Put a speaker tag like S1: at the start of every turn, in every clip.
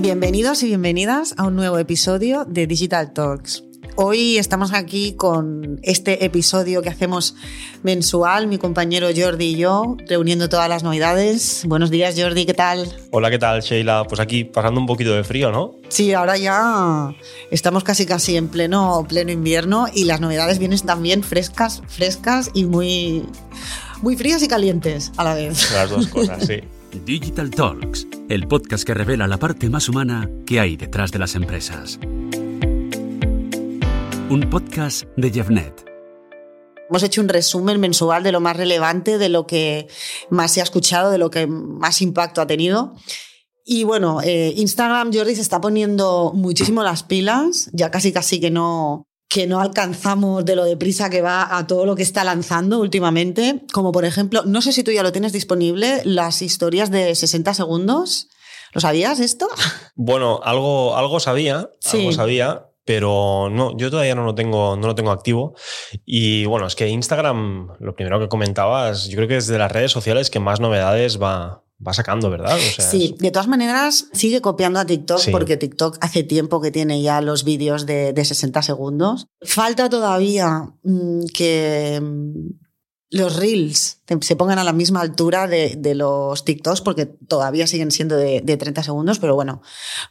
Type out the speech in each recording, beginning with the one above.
S1: Bienvenidos y bienvenidas a un nuevo episodio de Digital Talks. Hoy estamos aquí con este episodio que hacemos mensual, mi compañero Jordi y yo, reuniendo todas las novedades. Buenos días, Jordi, ¿qué tal?
S2: Hola, ¿qué tal, Sheila? Pues aquí pasando un poquito de frío, ¿no?
S1: Sí, ahora ya estamos casi casi en pleno, pleno invierno y las novedades vienen también frescas, frescas y muy, muy frías y calientes a la vez.
S2: Las dos cosas, sí.
S3: Digital Talks, el podcast que revela la parte más humana que hay detrás de las empresas. Un podcast de Jeffnet.
S1: Hemos hecho un resumen mensual de lo más relevante, de lo que más se ha escuchado, de lo que más impacto ha tenido. Y bueno, eh, Instagram, Jordi, se está poniendo muchísimo las pilas, ya casi casi que no, que no alcanzamos de lo deprisa que va a todo lo que está lanzando últimamente, como por ejemplo, no sé si tú ya lo tienes disponible, las historias de 60 segundos. ¿Lo sabías esto?
S2: Bueno, algo, algo sabía,
S1: Sí.
S2: algo sabía, pero no, yo todavía no lo tengo, no lo tengo activo. Y bueno, es que Instagram, lo primero que comentabas, yo creo que es de las redes sociales que más novedades va, va sacando, ¿verdad? O sea,
S1: Sí, de todas maneras, sigue copiando a TikTok
S2: Sí.
S1: porque TikTok hace tiempo que tiene ya los vídeos de, de 60 segundos. Falta todavía mm, que mm, los reels se pongan a la misma altura de, de los TikToks porque todavía siguen siendo de, de 30 segundos, pero bueno,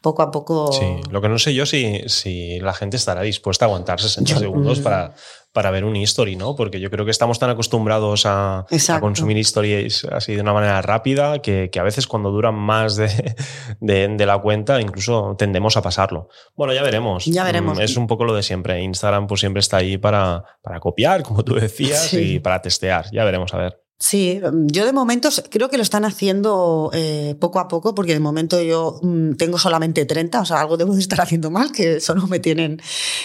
S1: poco a poco...
S2: Sí, lo que no sé yo si, si la gente estará dispuesta a aguantar 60
S1: Yo-
S2: segundos
S1: mm.
S2: para, para ver un history, ¿no? Porque yo creo que estamos tan acostumbrados a, consumir stories así de una manera rápida que, que a veces cuando duran más de, de, de la cuenta incluso tendemos a pasarlo. Bueno, ya veremos.
S1: Ya veremos.
S2: Mm, Es un poco lo de siempre. Instagram pues siempre está ahí para, para copiar, como tú decías,
S1: Sí.
S2: y para testear. Ya veremos, a ver.
S1: Sí, yo de momento creo que lo están haciendo eh, poco a poco, porque de momento yo mm, tengo solamente 30, o sea, algo debo de estar haciendo mal, que solo me tienen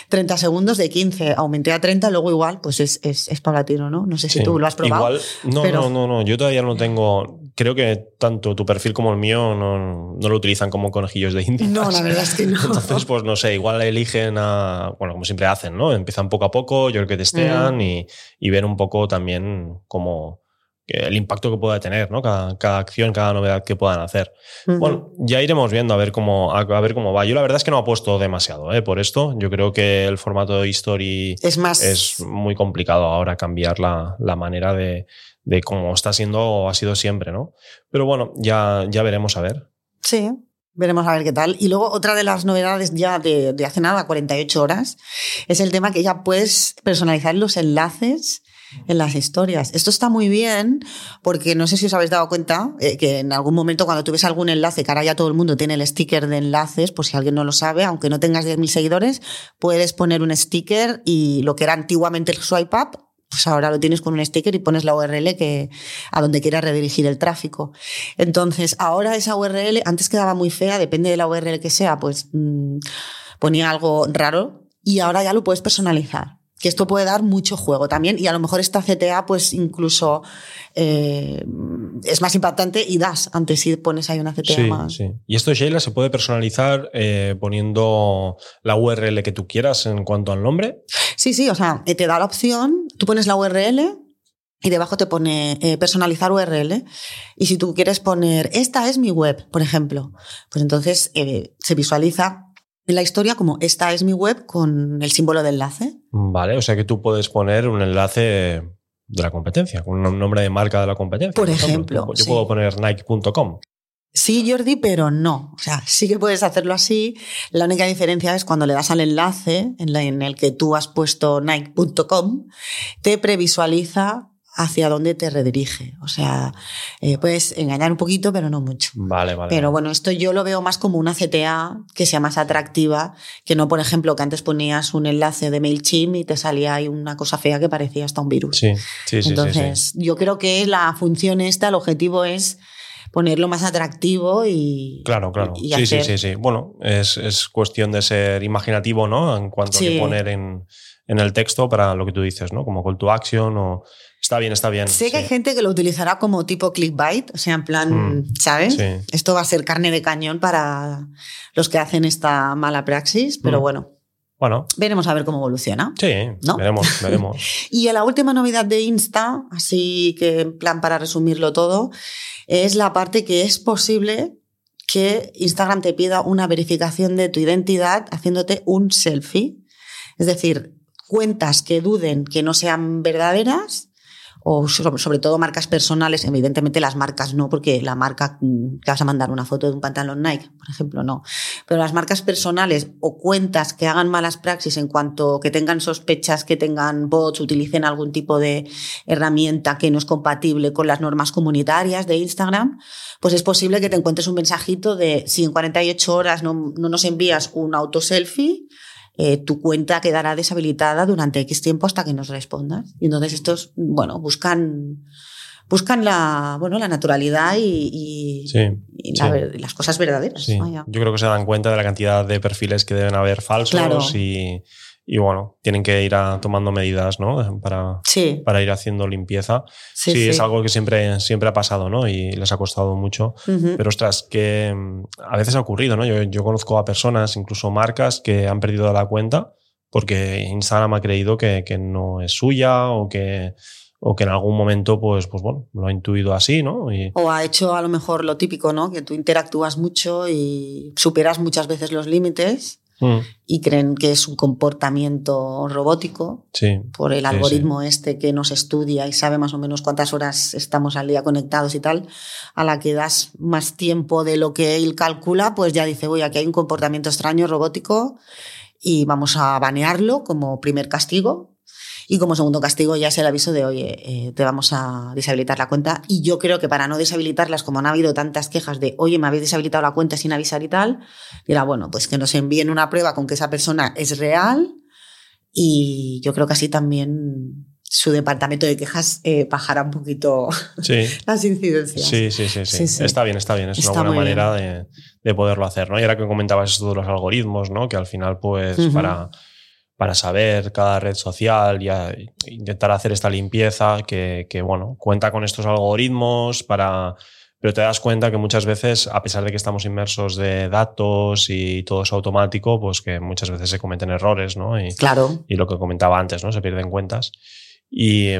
S1: 30 segundos de 15, aumenté a 30, luego igual, pues es, es, es paulatino, ¿no? No sé si
S2: Sí.
S1: tú lo has probado.
S2: Igual, no,
S1: pero-
S2: no, no, no, yo todavía no tengo. Creo que tanto tu perfil como el mío no, no lo utilizan como conejillos de indias.
S1: No, la verdad es que no.
S2: Entonces, pues no sé, igual eligen a. Bueno, como siempre hacen, ¿no? Empiezan poco a poco, yo creo que
S1: Mm.
S2: testean y, y ven un poco también como el impacto que pueda tener, ¿no? Cada, cada acción, cada novedad que puedan hacer. Bueno, ya iremos viendo a ver cómo, a, a ver cómo va. Yo la verdad es que no apuesto demasiado ¿eh? por esto. Yo creo que el formato de History
S1: es más...
S2: es muy complicado ahora cambiar la, la manera de, de cómo está siendo o ha sido siempre, ¿no? Pero bueno, ya, ya veremos a ver.
S1: Sí, veremos a ver qué tal. Y luego otra de las novedades ya de, de hace nada, 48 horas, es el tema que ya puedes personalizar los enlaces en las historias. Esto está muy bien porque no sé si os habéis dado cuenta eh, que en algún momento cuando tú algún enlace, que ahora ya todo el mundo tiene el sticker de enlaces, por si alguien no lo sabe, aunque no tengas 10.000 seguidores, puedes poner un sticker y lo que era antiguamente el swipe up, pues ahora lo tienes con un sticker y pones la URL que, a donde quieras redirigir el tráfico. Entonces, ahora esa URL, antes quedaba muy fea, depende de la URL que sea, pues mm, ponía algo raro y ahora ya lo puedes personalizar. Que esto puede dar mucho juego también y a lo mejor esta CTA pues incluso eh, es más impactante y das antes si pones ahí una CTA
S2: Sí,
S1: más.
S2: sí. Y esto, Sheila, se puede personalizar eh, poniendo la URL que tú quieras en cuanto al nombre.
S1: Sí, sí, o sea, eh, te da la opción, tú pones la URL y debajo te pone eh, personalizar URL. Y si tú quieres poner, esta es mi web, por ejemplo, pues entonces eh, se visualiza en la historia como esta es mi web con el símbolo de enlace.
S2: Vale, o sea que tú puedes poner un enlace de la competencia, con un nombre de marca de la competencia.
S1: Por ejemplo,
S2: Yo
S1: sí.
S2: puedo poner nike.com.
S1: Sí, Jordi, pero no. O sea, sí que puedes hacerlo así. La única diferencia es cuando le das al enlace en, la- en el que tú has puesto nike.com, te previsualiza hacia dónde te redirige. O sea, eh, puedes engañar un poquito, pero no mucho.
S2: Vale, vale.
S1: Pero bueno, esto yo lo veo más como una CTA que sea más atractiva, que no, por ejemplo, que antes ponías un enlace de MailChimp y te salía ahí una cosa fea que parecía hasta un virus.
S2: Sí, sí, sí,
S1: Entonces,
S2: sí.
S1: yo creo que la función esta, el objetivo es ponerlo más atractivo y.
S2: Claro, claro.
S1: y
S2: Sí, sí,
S1: hacer-
S2: sí, sí. Bueno, es, es cuestión de ser imaginativo, ¿no? En cuanto a
S1: Sí.
S2: poner en, en el texto para lo que tú dices, ¿no? Como call to action o... Está bien, está bien.
S1: Sé que hay gente que lo utilizará como tipo clickbait, o sea, en plan,
S2: Mm,
S1: ¿sabes?
S2: sí.
S1: Esto va a ser carne de cañón para los que hacen esta mala praxis, pero
S2: Mm.
S1: bueno,
S2: Bueno,
S1: veremos a ver cómo evoluciona.
S2: sí,
S1: ¿No?
S2: veremos, veremos.
S1: Y la última novedad de Insta, así que en plan para resumirlo todo, es la parte que es posible que Instagram te pida una verificación de tu identidad haciéndote un selfie. Es decir, cuentas que duden que no sean verdaderas o sobre, todo marcas personales, evidentemente las marcas no, porque la marca mm, que vas a mandar una foto de un pantalón Nike, por ejemplo, no. Pero las marcas personales o cuentas que hagan malas praxis en cuanto que tengan sospechas, que tengan bots, utilicen algún tipo de herramienta que no es compatible con las normas comunitarias de Instagram, pues es posible que te encuentres un mensajito de si en 48 horas no, no nos envías un auto selfie, eh, tu cuenta quedará deshabilitada durante X tiempo hasta que nos respondas. Y entonces estos, bueno, buscan, buscan la, bueno, la naturalidad y, las cosas verdaderas.
S2: Yo creo que se dan cuenta de la cantidad de perfiles que deben haber falsos y y bueno, tienen que ir tomando medidas ¿no? para, para ir haciendo limpieza. Sí, es algo que siempre, siempre ha pasado ¿no? y les ha costado mucho. Pero ostras, que mm, a veces ha ocurrido. ¿no? Yo, yo, conozco a personas, incluso marcas, que han perdido la cuenta porque Instagram ha creído que, que no es suya o que, o que en algún momento, pues, pues bueno, lo ha intuido así, ¿no?
S1: O ha hecho a lo mejor lo típico, ¿no? Que tú interactúas mucho y superas muchas veces los límites Mm. y creen que es un comportamiento robótico por el algoritmo este que nos estudia y sabe más o menos cuántas horas estamos al día conectados y tal, a la que das más tiempo de lo que él calcula, pues ya dice, voy, aquí hay un comportamiento extraño robótico y vamos a banearlo como primer castigo y como segundo castigo ya es el aviso de, oye, eh, te vamos a deshabilitar la cuenta. Y yo creo que para no deshabilitarlas, como han habido tantas quejas de, oye, me habéis deshabilitado la cuenta sin avisar y tal, dirá, bueno, pues que nos envíen una prueba con que esa persona es real. Y yo creo que así también su departamento de quejas eh, bajará un poquito las incidencias.
S2: Sí, sí, sí, sí, Está bien, está bien. Es una buena manera de, de, poderlo hacer, ¿no? Y ahora que comentabas esto de los algoritmos, ¿no? Que al final, pues, para para saber cada red social y intentar hacer esta limpieza que, bueno, cuenta con estos algoritmos para... Pero te das cuenta que muchas veces, a pesar de que estamos inmersos de datos y todo es automático, pues que muchas veces se cometen errores, ¿no? Y,
S1: claro.
S2: Y lo que comentaba antes, ¿no? Se pierden cuentas. Y,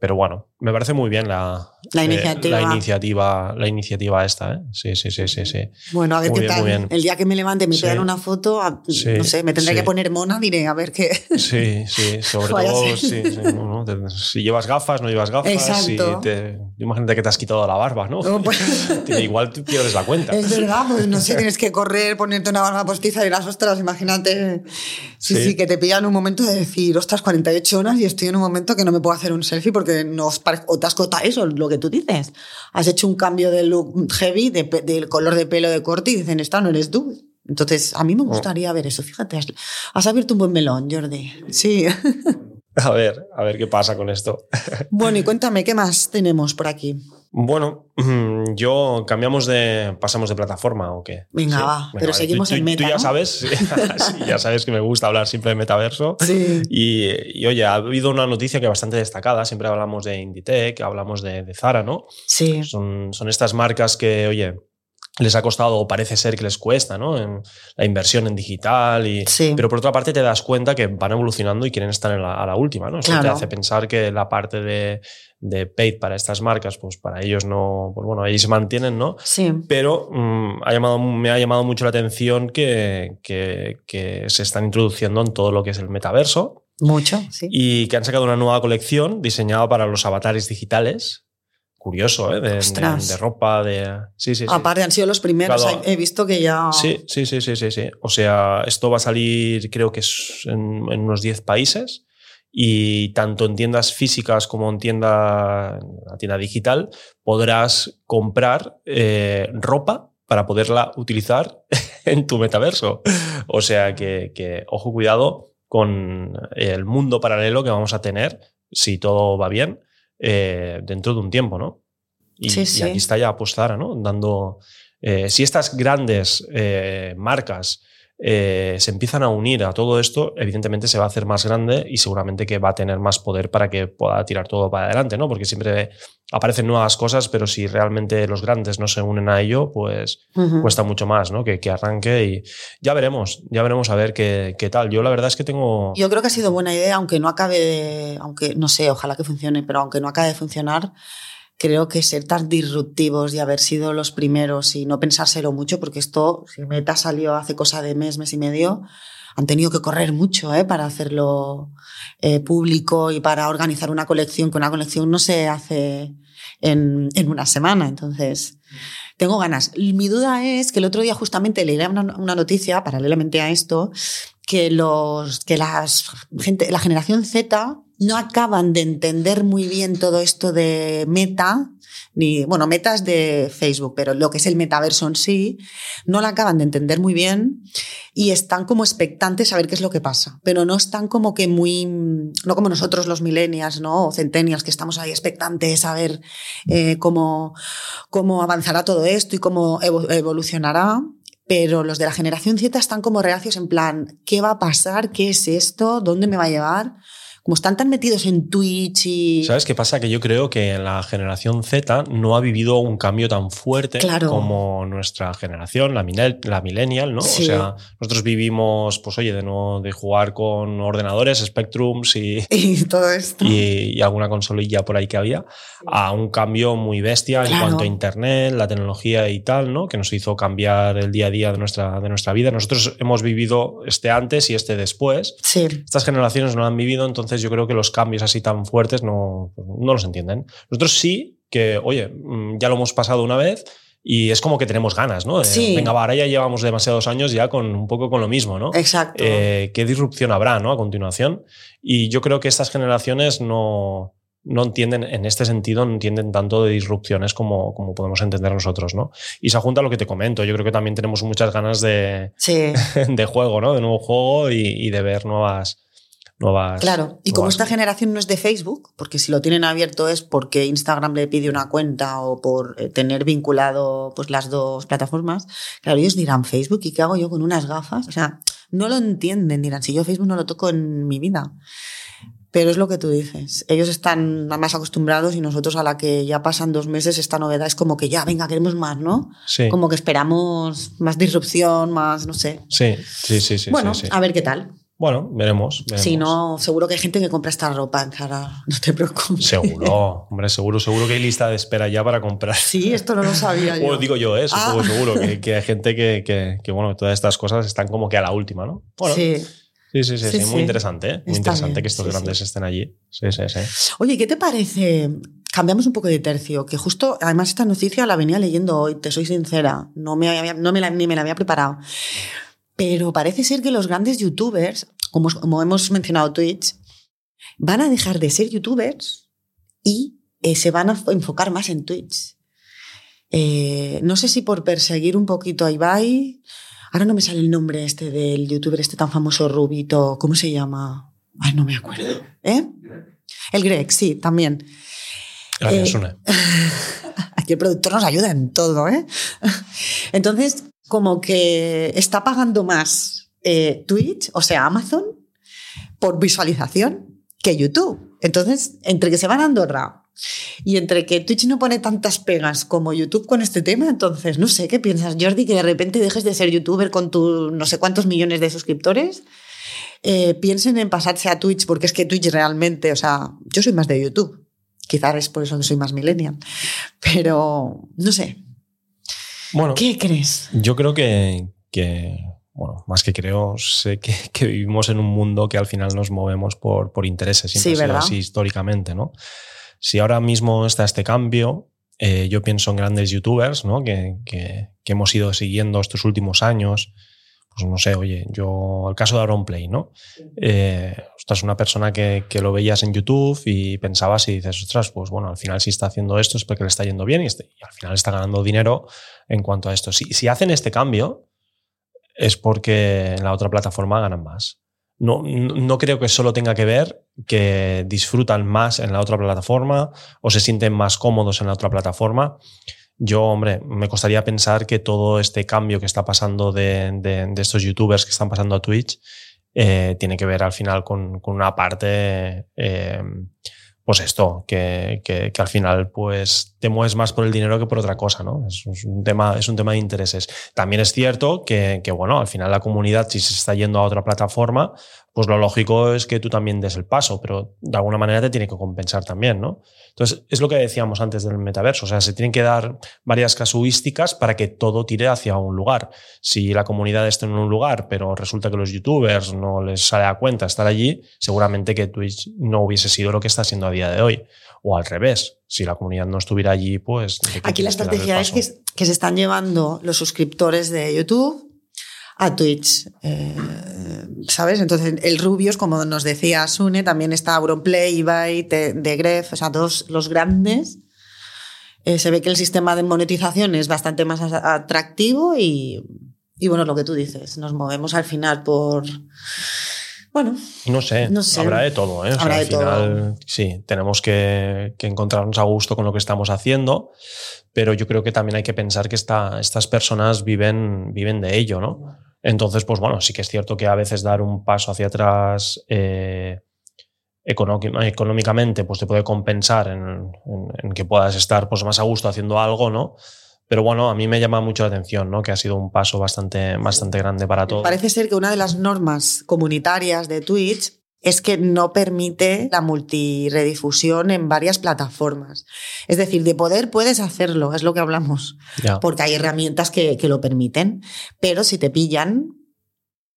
S2: pero bueno, me parece muy bien la,
S1: la, iniciativa.
S2: la iniciativa. La iniciativa esta, ¿eh? Sí, sí, sí, sí, sí.
S1: Bueno, a ver qué tal. El día que me levante me pegan una foto, no sé, me tendré que poner mona, diré, a ver qué.
S2: Sí, sí, sobre todo si llevas gafas, no llevas gafas. Exacto. te, imagínate que te has quitado la barba, ¿no? Pues igual tú pierdes la cuenta.
S1: Es verdad, pues no sé, tienes que correr, ponerte una barba postiza y las ostras, imagínate. Sí, sí, que te pillan un momento de decir, ostras, 48 horas y estoy en un momento que no me puedo hacer un selfie porque no os parece, o te has cotado eso, lo que tú dices. Has hecho un cambio de look heavy, del color de pelo de corte y dicen, esta no eres tú. Entonces, a mí me oh. gustaría ver eso. Fíjate, has, abierto un buen melón, Jordi. Sí.
S2: A ver, a ver qué pasa con esto.
S1: Bueno, y cuéntame, ¿qué más tenemos por aquí?
S2: Bueno, mm, yo cambiamos de. pasamos de plataforma o qué.
S1: Venga, va, pero seguimos en meta.
S2: Tú ya sabes, ya sabes que me gusta hablar siempre de metaverso.
S1: Sí.
S2: Y, oye, ha habido una noticia que bastante destacada. Siempre hablamos de Inditech, hablamos de, Zara, ¿no?
S1: Sí.
S2: Son, son estas marcas que, oye, les ha costado o parece ser que les cuesta, ¿no? En la inversión en digital. Y, Pero por otra parte te das cuenta que van evolucionando y quieren estar en la, a la última, ¿no? Eso te hace pensar que la parte de, de paid para estas marcas, pues para ellos no, pues bueno, ahí se mantienen, ¿no?
S1: Sí.
S2: Pero mm, ha llamado, me ha llamado mucho la atención que, que, que se están introduciendo en todo lo que es el metaverso.
S1: Mucho, sí.
S2: Y que han sacado una nueva colección diseñada para los avatares digitales curioso, ¿eh? De, ropa, de... Sí, sí,
S1: Aparte, han sido los primeros, he visto que ya...
S2: Sí, sí, sí, sí, sí, sí. O sea, esto va a salir creo que es en, unos 10 países y tanto en tiendas físicas como en tienda, la tienda digital podrás comprar eh, ropa para poderla utilizar en tu metaverso. O sea que, que, ojo, cuidado con el mundo paralelo que vamos a tener si todo va bien eh, dentro de un tiempo, ¿no? Y, sí, aquí está ya apostar, ¿no? Dando. Eh, si estas grandes eh, se empiezan a unir a todo esto, evidentemente se va a hacer más grande y seguramente que va a tener más poder para que pueda tirar todo para adelante, ¿no? Porque siempre aparecen nuevas cosas, pero si realmente los grandes no se unen a ello, pues cuesta mucho más, ¿no? Que, que, arranque y ya veremos, ya veremos a ver qué, qué, tal. Yo la verdad es que tengo...
S1: Yo creo que ha sido buena idea, aunque no acabe de, aunque no sé, ojalá que funcione, pero aunque no acabe de funcionar, creo que ser tan disruptivos y haber sido los primeros y no pensárselo mucho, porque esto, si Meta salió hace cosa de mes, mes y medio, han tenido que correr mucho ¿eh? para hacerlo eh, público y para organizar una colección, que una colección no se hace en, en una semana. Entonces, tengo ganas. Mi duda es que el otro día justamente leí una, una noticia, paralelamente a esto, que, los, que las, gente, la generación Z no acaban de entender muy bien todo esto de meta, ni, bueno, metas de Facebook, pero lo que es el metaverso en sí, no la acaban de entender muy bien y están como expectantes a ver qué es lo que pasa, pero no están como que muy, no como nosotros los millennials, ¿no? O centennials, que estamos ahí expectantes a ver eh, cómo, cómo avanzará todo esto y cómo evolucionará. Pero los de la generación Z están como reacios en plan, ¿qué va a pasar? ¿Qué es esto? ¿Dónde me va a llevar? Como están tan metidos en Twitch y...
S2: ¿Sabes qué pasa? Que yo creo que la generación Z no ha vivido un cambio tan fuerte como nuestra generación, la, la millennial, ¿no? O sea, nosotros vivimos, pues oye, de, no, de jugar con ordenadores, Spectrums y,
S1: y todo esto.
S2: Y, alguna consolilla por ahí que había, a un cambio muy bestia en cuanto a Internet, la tecnología y tal, ¿no? Que nos hizo cambiar el día a día de nuestra, de nuestra vida. Nosotros hemos vivido este antes y este después.
S1: Sí.
S2: Estas generaciones no lo han vivido, entonces yo creo que los cambios así tan fuertes no, no los entienden. Nosotros sí que, oye, mm, ya lo hemos pasado una vez y es como que tenemos ganas, ¿no?
S1: Sí.
S2: Venga, ahora ya llevamos demasiados años ya con un poco con lo mismo, ¿no?
S1: Exacto.
S2: Eh, ¿Qué disrupción habrá, ¿no? A continuación. Y yo creo que estas generaciones no, no entienden, en este sentido, no entienden tanto de disrupciones como, como podemos entender nosotros, ¿no? Y se junta lo que te comento. Yo creo que también tenemos muchas ganas de,
S1: sí.
S2: de juego, ¿no? De nuevo juego y, y de ver nuevas,
S1: Claro, y como esta generación no es de Facebook, porque si lo tienen abierto es porque Instagram le pide una cuenta o por eh, tener vinculado pues, las dos plataformas, claro, ellos dirán Facebook y qué hago yo con unas gafas. O sea, no lo entienden, dirán, si yo Facebook no lo toco en mi vida. Pero es lo que tú dices. Ellos están más acostumbrados y nosotros a la que ya pasan dos meses esta novedad es como que ya, venga, queremos más, ¿no?
S2: Sí.
S1: Como que esperamos más disrupción, más, no sé.
S2: Sí, sí, sí, sí.
S1: Bueno,
S2: sí,
S1: a ver qué tal.
S2: Bueno, veremos,
S1: Si no, seguro que hay gente que compra esta ropa en no te preocupes.
S2: Seguro, hombre, seguro, seguro que hay lista de espera ya para comprar.
S1: Sí, esto no lo sabía yo.
S2: O digo yo, eso, ¿eh? ah. seguro, que, hay gente que, que, que, bueno, todas estas cosas están como que a la última, ¿no?
S1: Bueno, sí.
S2: Sí, sí, sí, muy interesante, ¿eh? Muy interesante que estos grandes estén allí. Sí, sí, sí.
S1: Oye, ¿qué te parece? Cambiamos un poco de tercio, que justo, además esta noticia la venía leyendo hoy, te soy sincera, no me, no me la, ni me la había preparado. Pero parece ser que los grandes youtubers, como, como hemos mencionado Twitch, van a dejar de ser youtubers y eh, se van a enfocar más en Twitch. Eh, no sé si por perseguir un poquito a Ibai. Ahora no me sale el nombre este del youtuber este tan famoso rubito. ¿Cómo se llama? Ay, no me acuerdo. ¿Eh? El Greg, sí, también.
S2: Gracias, eh,
S1: Aquí el productor nos ayuda en todo, ¿eh? Entonces, como que está pagando más eh, Twitch, o sea, Amazon, por visualización que YouTube. Entonces, entre que se van a Andorra y entre que Twitch no pone tantas pegas como YouTube con este tema, entonces, no sé, ¿qué piensas, Jordi? Que de repente dejes de ser youtuber con tus no sé cuántos millones de suscriptores. Eh, piensen en pasarse a Twitch, porque es que Twitch realmente, o sea, yo soy más de YouTube. Quizás es por eso que soy más millennial. Pero, no sé,
S2: bueno,
S1: ¿Qué crees?
S2: Yo creo que, bueno, más que creo, sé que, vivimos en un mundo que al final nos movemos por, por intereses, siempre
S1: sí,
S2: así históricamente, ¿no? Si ahora mismo está este cambio, eh, yo pienso en grandes youtubers, ¿no? Que, que, hemos ido siguiendo estos últimos años, pues no sé, oye, yo, el caso de Aaron Play, ¿no? Eh, es una persona que, que, lo veías en YouTube y pensabas y dices, ostras, pues bueno, al final si está haciendo esto es porque le está yendo bien y, este, y al final está ganando dinero en cuanto a esto. Si, si, hacen este cambio es porque en la otra plataforma ganan más. No, no, creo que solo tenga que ver que disfrutan más en la otra plataforma o se sienten más cómodos en la otra plataforma yo, hombre, me costaría pensar que todo este cambio que está pasando de, estos youtubers que están pasando a Twitch eh, tiene que ver al final con, una parte, eh, pues esto, que, al final pues te mueves más por el dinero que por otra cosa, ¿no? Es, un, tema, es un tema de intereses. También es cierto que, bueno, al final la comunidad si se está yendo a otra plataforma, pues lo lógico es que tú también des el paso, pero de alguna manera te tiene que compensar también, ¿no? Entonces, es lo que decíamos antes del metaverso, o sea, se tienen que dar varias casuísticas para que todo tire hacia un lugar. Si la comunidad está en un lugar, pero resulta que los youtubers no les sale a cuenta estar allí, seguramente que Twitch no hubiese sido lo que está siendo a día de hoy. O al revés, si la comunidad no estuviera allí, pues...
S1: Aquí la estrategia es que, que se están llevando los suscriptores de YouTube a Twitch. Eh, ¿Sabes? Entonces, el Rubius, como nos decía Sune, también está Auronplay, Ibai, de Gref, o sea, todos los grandes. Eh, se ve que el sistema de monetización es bastante más atractivo y, y, bueno, lo que tú dices, nos movemos al final por. Bueno.
S2: No sé, no sé. habrá de todo, ¿eh? al final, sí, tenemos que, que, encontrarnos a gusto con lo que estamos haciendo, pero yo creo que también hay que pensar que esta, estas personas viven, viven de ello, ¿no? Entonces, pues bueno, sí que es cierto que a veces dar un paso hacia atrás eh, económicamente pues te puede compensar en, que puedas estar pues, más a gusto haciendo algo, ¿no? Pero bueno, a mí me llama mucho la atención, ¿no? Que ha sido un paso bastante, bastante grande para todos.
S1: Parece ser que una de las normas comunitarias de Twitch es que no permite la multiredifusión en varias plataformas. Es decir, de poder puedes hacerlo, es lo que hablamos, porque hay herramientas que, lo permiten, pero si te pillan,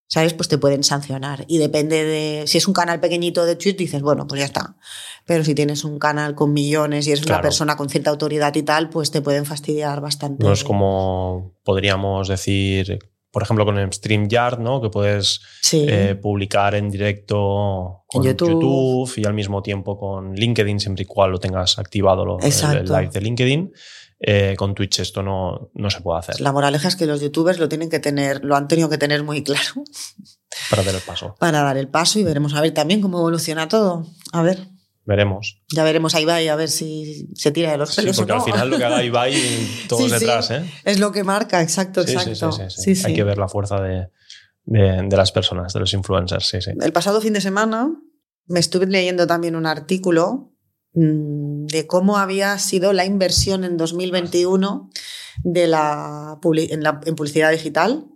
S1: ¿sabes? Pues te pueden sancionar. Y depende de, si es un canal pequeñito de Twitch, dices, bueno, pues ya está. Pero si tienes un canal con millones y eres una persona con cierta autoridad y tal, pues te pueden fastidiar bastante.
S2: No es como podríamos decir por ejemplo, con el StreamYard, ¿no? Que puedes eh, publicar en directo con YouTube. y al mismo tiempo con LinkedIn, siempre y cual lo tengas activado el, live de LinkedIn. Eh, con Twitch esto no, no se puede hacer.
S1: La moraleja es que los youtubers lo tienen que tener, lo han tenido que tener muy claro.
S2: Para dar el paso.
S1: Para dar el paso y veremos a ver también cómo evoluciona todo. A ver.
S2: Veremos.
S1: Ya veremos a Ibai a ver si se tira de los pelos.
S2: Sí, porque al final lo que haga Ibai, todos detrás. ¿eh?
S1: Es lo que marca, exacto, exacto. Sí,
S2: Hay que ver la fuerza de, de, las personas, de los influencers. Sí, sí.
S1: El pasado fin de semana me estuve leyendo también un artículo mm, de cómo había sido la inversión en 2021 de la, en, la, en publicidad digital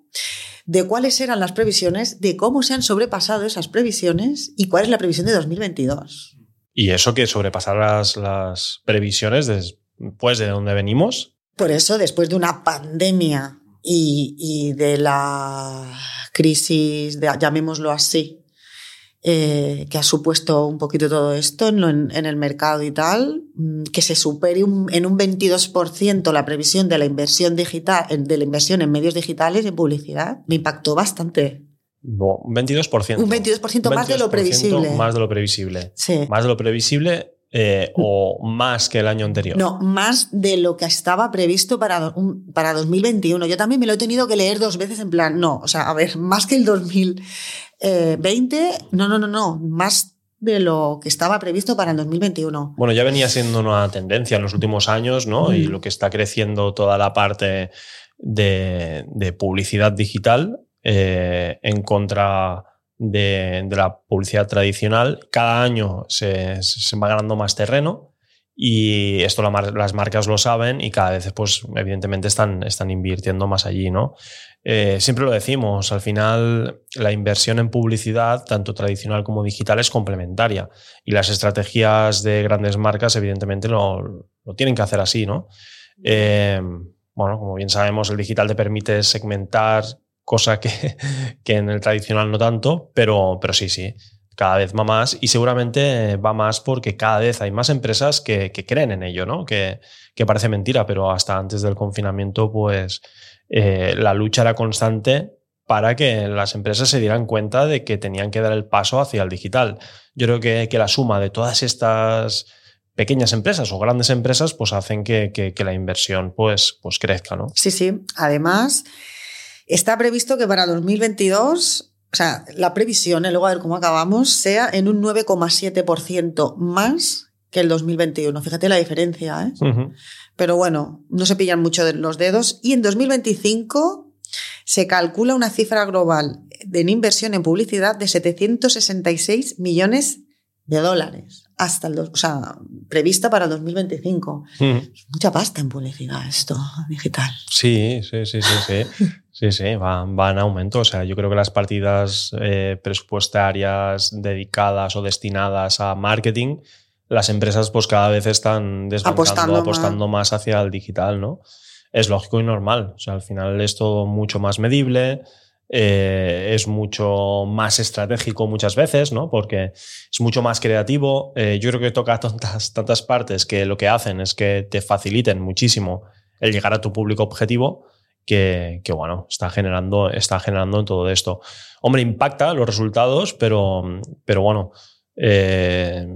S1: de cuáles eran las previsiones, de cómo se han sobrepasado esas previsiones y cuál es la previsión de 2022.
S2: Y eso que sobrepasar las, previsiones después de donde venimos.
S1: Por eso, después de una pandemia y, de la crisis, llamémoslo así, eh, que ha supuesto un poquito todo esto en, el mercado y tal, mm, que se supere en un 22% la previsión de la inversión digital, de la inversión en medios digitales y en publicidad, me impactó bastante.
S2: Un 22%.
S1: Un 22%, más de lo previsible.
S2: Más de lo previsible. Sí. Más de lo previsible eh, o más que el año anterior.
S1: No, más de lo que estaba previsto para, para 2021. Yo también me lo he tenido que leer dos veces en plan, no, o sea, a ver, más que el 2020, no, no, no, no, más de lo que estaba previsto para el 2021.
S2: Bueno, ya venía siendo una tendencia en los últimos años, ¿no? Y lo que está creciendo toda la parte de, de publicidad digital eh, en contra de, la publicidad tradicional. Cada año se, va ganando más terreno y esto las marcas lo saben y cada vez, pues, evidentemente, están, están invirtiendo más allí, ¿no? Eh, siempre lo decimos, al final la inversión en publicidad, tanto tradicional como digital, es complementaria y las estrategias de grandes marcas, evidentemente, lo, tienen que hacer así, ¿no? Eh, bueno, como bien sabemos, el digital te permite segmentar cosa que, que en el tradicional no tanto, pero, pero sí, sí, cada vez va más y seguramente va más porque cada vez hay más empresas que, creen en ello, ¿no? Que, que, parece mentira, pero hasta antes del confinamiento, pues eh, la lucha era constante para que las empresas se dieran cuenta de que tenían que dar el paso hacia el digital. Yo creo que, que la suma de todas estas pequeñas empresas o grandes empresas pues hacen que, que la inversión pues, pues crezca, ¿no?
S1: Sí, sí. Además, Está previsto que para 2022, o sea, la previsión, luego a ver cómo acabamos, sea en un 9,7% más que el 2021. Fíjate la diferencia, ¿eh? Pero bueno, no se pillan mucho de los dedos. Y en 2025 se calcula una cifra global de inversión en publicidad de 766 millones de dólares. Hasta el, o sea, prevista para el 2025. Mucha pasta en publicidad esto digital.
S2: Sí, sí, sí, sí, sí. sí, sí, va, en aumento. O sea, yo creo que las partidas eh, presupuestarias dedicadas o destinadas a marketing, las empresas pues cada vez están apostando, apostando más. más hacia el digital, ¿no? Es lógico y normal. O sea, al final es todo mucho más medible eh, es mucho más estratégico muchas veces, ¿no? Porque es mucho más creativo. Eh, yo creo que toca tantas, tantas partes que lo que hacen es que te faciliten muchísimo el llegar a tu público objetivo. Que, bueno, está generando, está generando en todo esto. Hombre, impacta los resultados, pero, pero bueno, eh,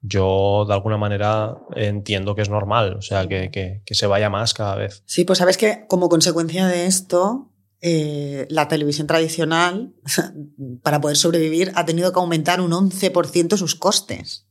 S2: yo de alguna manera entiendo que es normal, o sea, que, que, se vaya más cada vez.
S1: Sí, pues sabes que como consecuencia de esto, eh, la televisión tradicional, para poder sobrevivir, ha tenido que aumentar un 11% sus costes.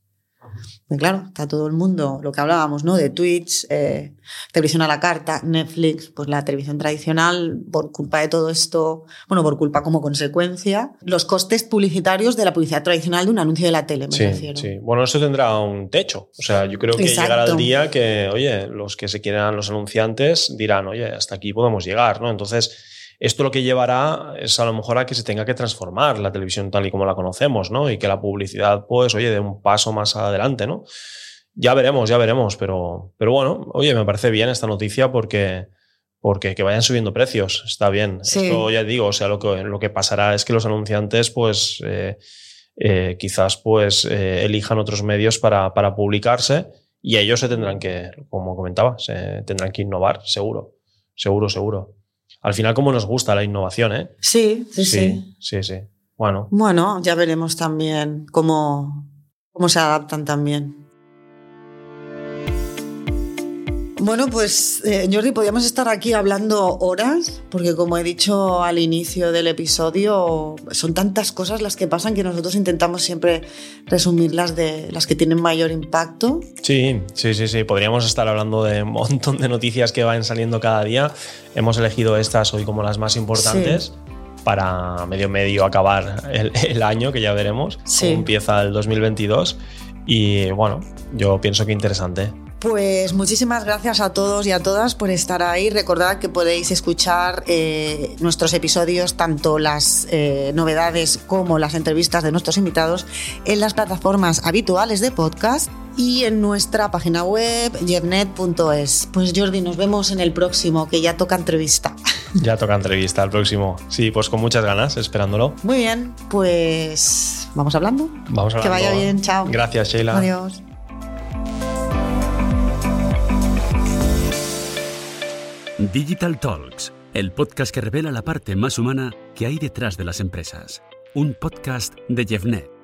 S1: Pues claro, está todo el mundo, lo que hablábamos, ¿no? De Twitch, eh, televisión a la carta, Netflix, pues la televisión tradicional, por culpa de todo esto, bueno, por culpa como consecuencia, los costes publicitarios de la publicidad tradicional de un anuncio de la tele, me
S2: sí, Sí, bueno, eso tendrá un techo. O sea, yo creo que llegará el día que, oye, los que se quieran, los anunciantes, dirán, oye, hasta aquí podemos llegar, ¿no? Entonces, esto lo que llevará es a lo mejor a que se tenga que transformar la televisión tal y como la conocemos, ¿no? Y que la publicidad, pues, oye, dé un paso más adelante, ¿no? Ya veremos, ya veremos, pero, pero bueno, oye, me parece bien esta noticia porque, porque que vayan subiendo precios, está bien. Esto ya digo, o sea, lo que, lo que pasará es que los anunciantes, pues, eh, eh, quizás, pues, eh, elijan otros medios para, para publicarse y ellos se tendrán que, como comentaba, se tendrán que innovar, seguro, seguro, seguro al final como nos gusta la innovación, ¿eh?
S1: Sí, sí, sí.
S2: Sí, sí. Bueno.
S1: Bueno, ya veremos también cómo, cómo se adaptan también. Bueno, pues eh, Jordi, podríamos estar aquí hablando horas, porque como he dicho al inicio del episodio, son tantas cosas las que pasan que nosotros intentamos siempre resumirlas de las que tienen mayor impacto.
S2: Sí, sí, sí, sí. Podríamos estar hablando de un montón de noticias que van saliendo cada día. Hemos elegido estas hoy como las más importantes. Para medio medio acabar el, año, que ya veremos cómo empieza el 2022. Y bueno, yo pienso que interesante.
S1: Pues muchísimas gracias a todos y a todas por estar ahí. Recordad que podéis escuchar eh, nuestros episodios, tanto las eh, novedades como las entrevistas de nuestros invitados, en las plataformas habituales de podcast y en nuestra página web jevnet.es. Pues Jordi, nos vemos en el próximo, que ya toca entrevista.
S2: Ya toca entrevista el próximo. Sí, pues con muchas ganas, esperándolo.
S1: Muy bien, pues vamos hablando.
S2: Vamos hablando.
S1: Que vaya bien, chao.
S2: Gracias, Sheila.
S1: Adiós.
S3: Digital Talks, el podcast que revela la parte más humana que hay detrás de las empresas. Un podcast de Jeffnet.